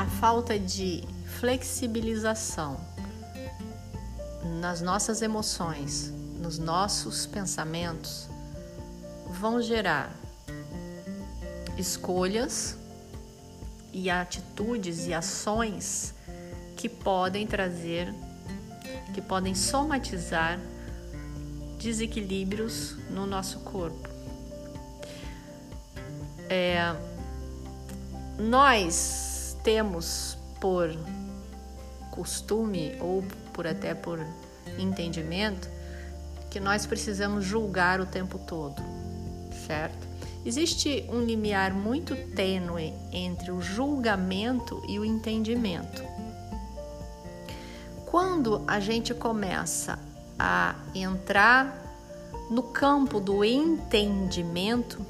a falta de flexibilização nas nossas emoções, nos nossos pensamentos, vão gerar escolhas e atitudes e ações que podem trazer, que podem somatizar desequilíbrios no nosso corpo. É, nós temos por costume ou por até por entendimento que nós precisamos julgar o tempo todo, certo? Existe um limiar muito tênue entre o julgamento e o entendimento. Quando a gente começa a entrar no campo do entendimento,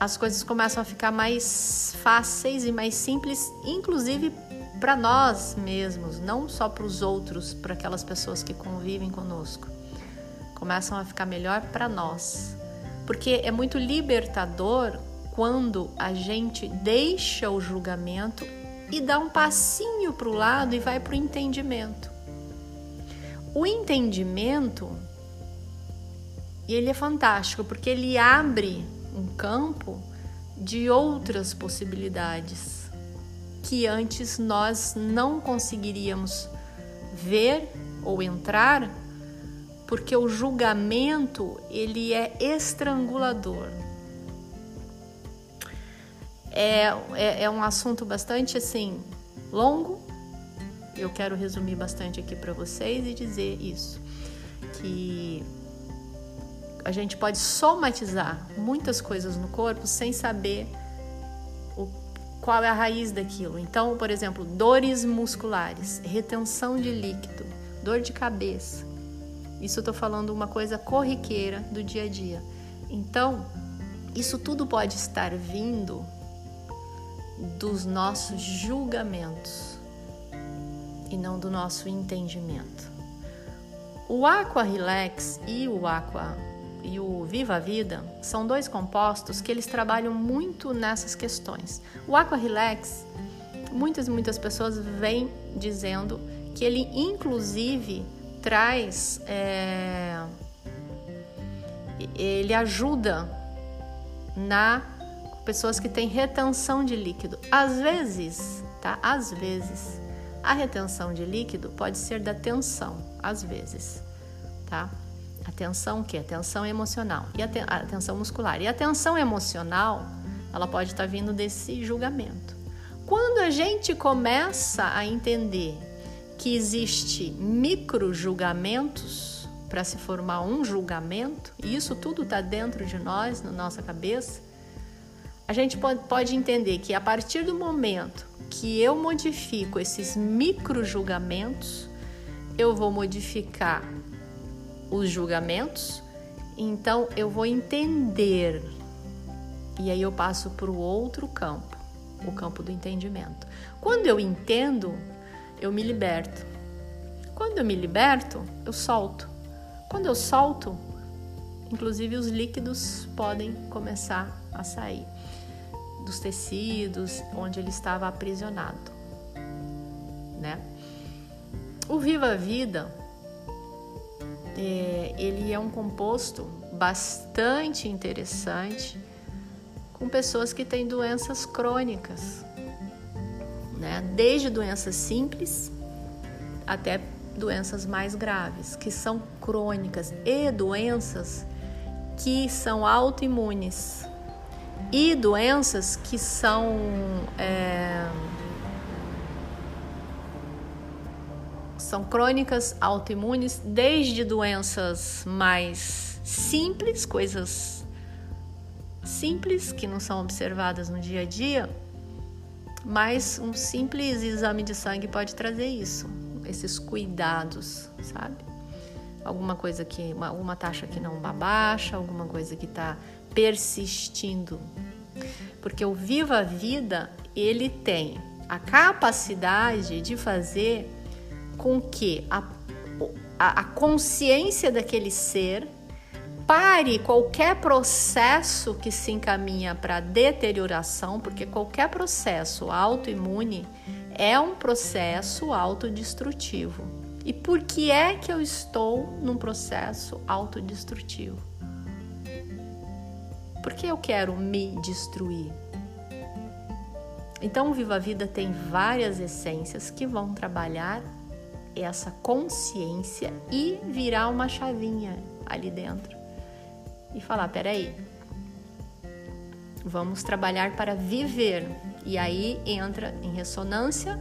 as coisas começam a ficar mais fáceis e mais simples, inclusive para nós mesmos, não só para os outros, para aquelas pessoas que convivem conosco. Começam a ficar melhor para nós. Porque é muito libertador quando a gente deixa o julgamento e dá um passinho para o lado e vai para o entendimento. O entendimento, ele é fantástico porque ele abre um campo de outras possibilidades que antes nós não conseguiríamos ver ou entrar, porque o julgamento ele é estrangulador. É, é, é um assunto bastante assim longo. Eu quero resumir bastante aqui para vocês e dizer isso que a gente pode somatizar muitas coisas no corpo sem saber o, qual é a raiz daquilo. Então, por exemplo, dores musculares, retenção de líquido, dor de cabeça. Isso eu estou falando uma coisa corriqueira do dia a dia. Então, isso tudo pode estar vindo dos nossos julgamentos e não do nosso entendimento. O Aqua Relax e o Aqua e o Viva a Vida são dois compostos que eles trabalham muito nessas questões. O Aqua Relax, muitas muitas pessoas vêm dizendo que ele inclusive traz, é, ele ajuda na pessoas que têm retenção de líquido. Às vezes, tá? Às vezes, a retenção de líquido pode ser da tensão, às vezes, tá? A tensão que é tensão emocional e a, te, a tensão muscular. E a tensão emocional, ela pode estar vindo desse julgamento. Quando a gente começa a entender que existe micro julgamentos para se formar um julgamento, e isso tudo está dentro de nós, na nossa cabeça, a gente pode, pode entender que a partir do momento que eu modifico esses micro julgamentos, eu vou modificar os julgamentos, então eu vou entender. E aí eu passo para o outro campo, o campo do entendimento. Quando eu entendo, eu me liberto. Quando eu me liberto, eu solto. Quando eu solto, inclusive os líquidos podem começar a sair dos tecidos onde ele estava aprisionado, né? O Viva a Vida é, ele é um composto bastante interessante com pessoas que têm doenças crônicas, né? Desde doenças simples até doenças mais graves, que são crônicas e doenças que são autoimunes e doenças que são é, são crônicas autoimunes, desde doenças mais simples, coisas simples que não são observadas no dia a dia, mas um simples exame de sangue pode trazer isso, esses cuidados, sabe? Alguma coisa que, uma, uma taxa que não baixa, alguma coisa que está persistindo. Porque o Viva a Vida, ele tem a capacidade de fazer com que a, a, consciência daquele ser pare qualquer processo que se encaminha para deterioração, porque qualquer processo autoimune é um processo autodestrutivo. E por que é que eu estou num processo autodestrutivo? Porque eu quero me destruir. Então, o Viva a Vida tem várias essências que vão trabalhar essa consciência e virar uma chavinha ali dentro e falar: peraí, vamos trabalhar para viver. E aí entra em ressonância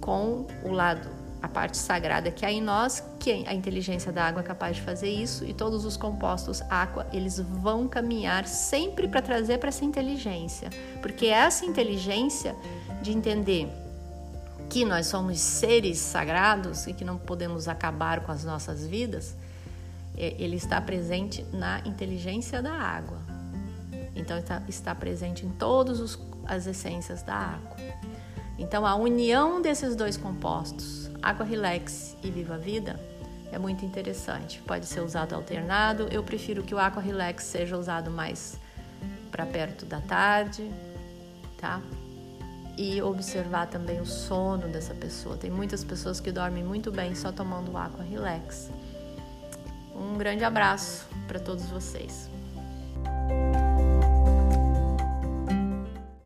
com o lado, a parte sagrada que há em nós, que a inteligência da água é capaz de fazer isso, e todos os compostos água, eles vão caminhar sempre para trazer para essa inteligência, porque essa inteligência de entender que nós somos seres sagrados e que não podemos acabar com as nossas vidas, é, ele está presente na inteligência da água. Então está, está presente em todas as essências da água. Então a união desses dois compostos, água relax e viva vida, é muito interessante. Pode ser usado alternado. Eu prefiro que o aqua relax seja usado mais para perto da tarde, tá? E observar também o sono dessa pessoa. Tem muitas pessoas que dormem muito bem só tomando aqua relax. Um grande abraço para todos vocês.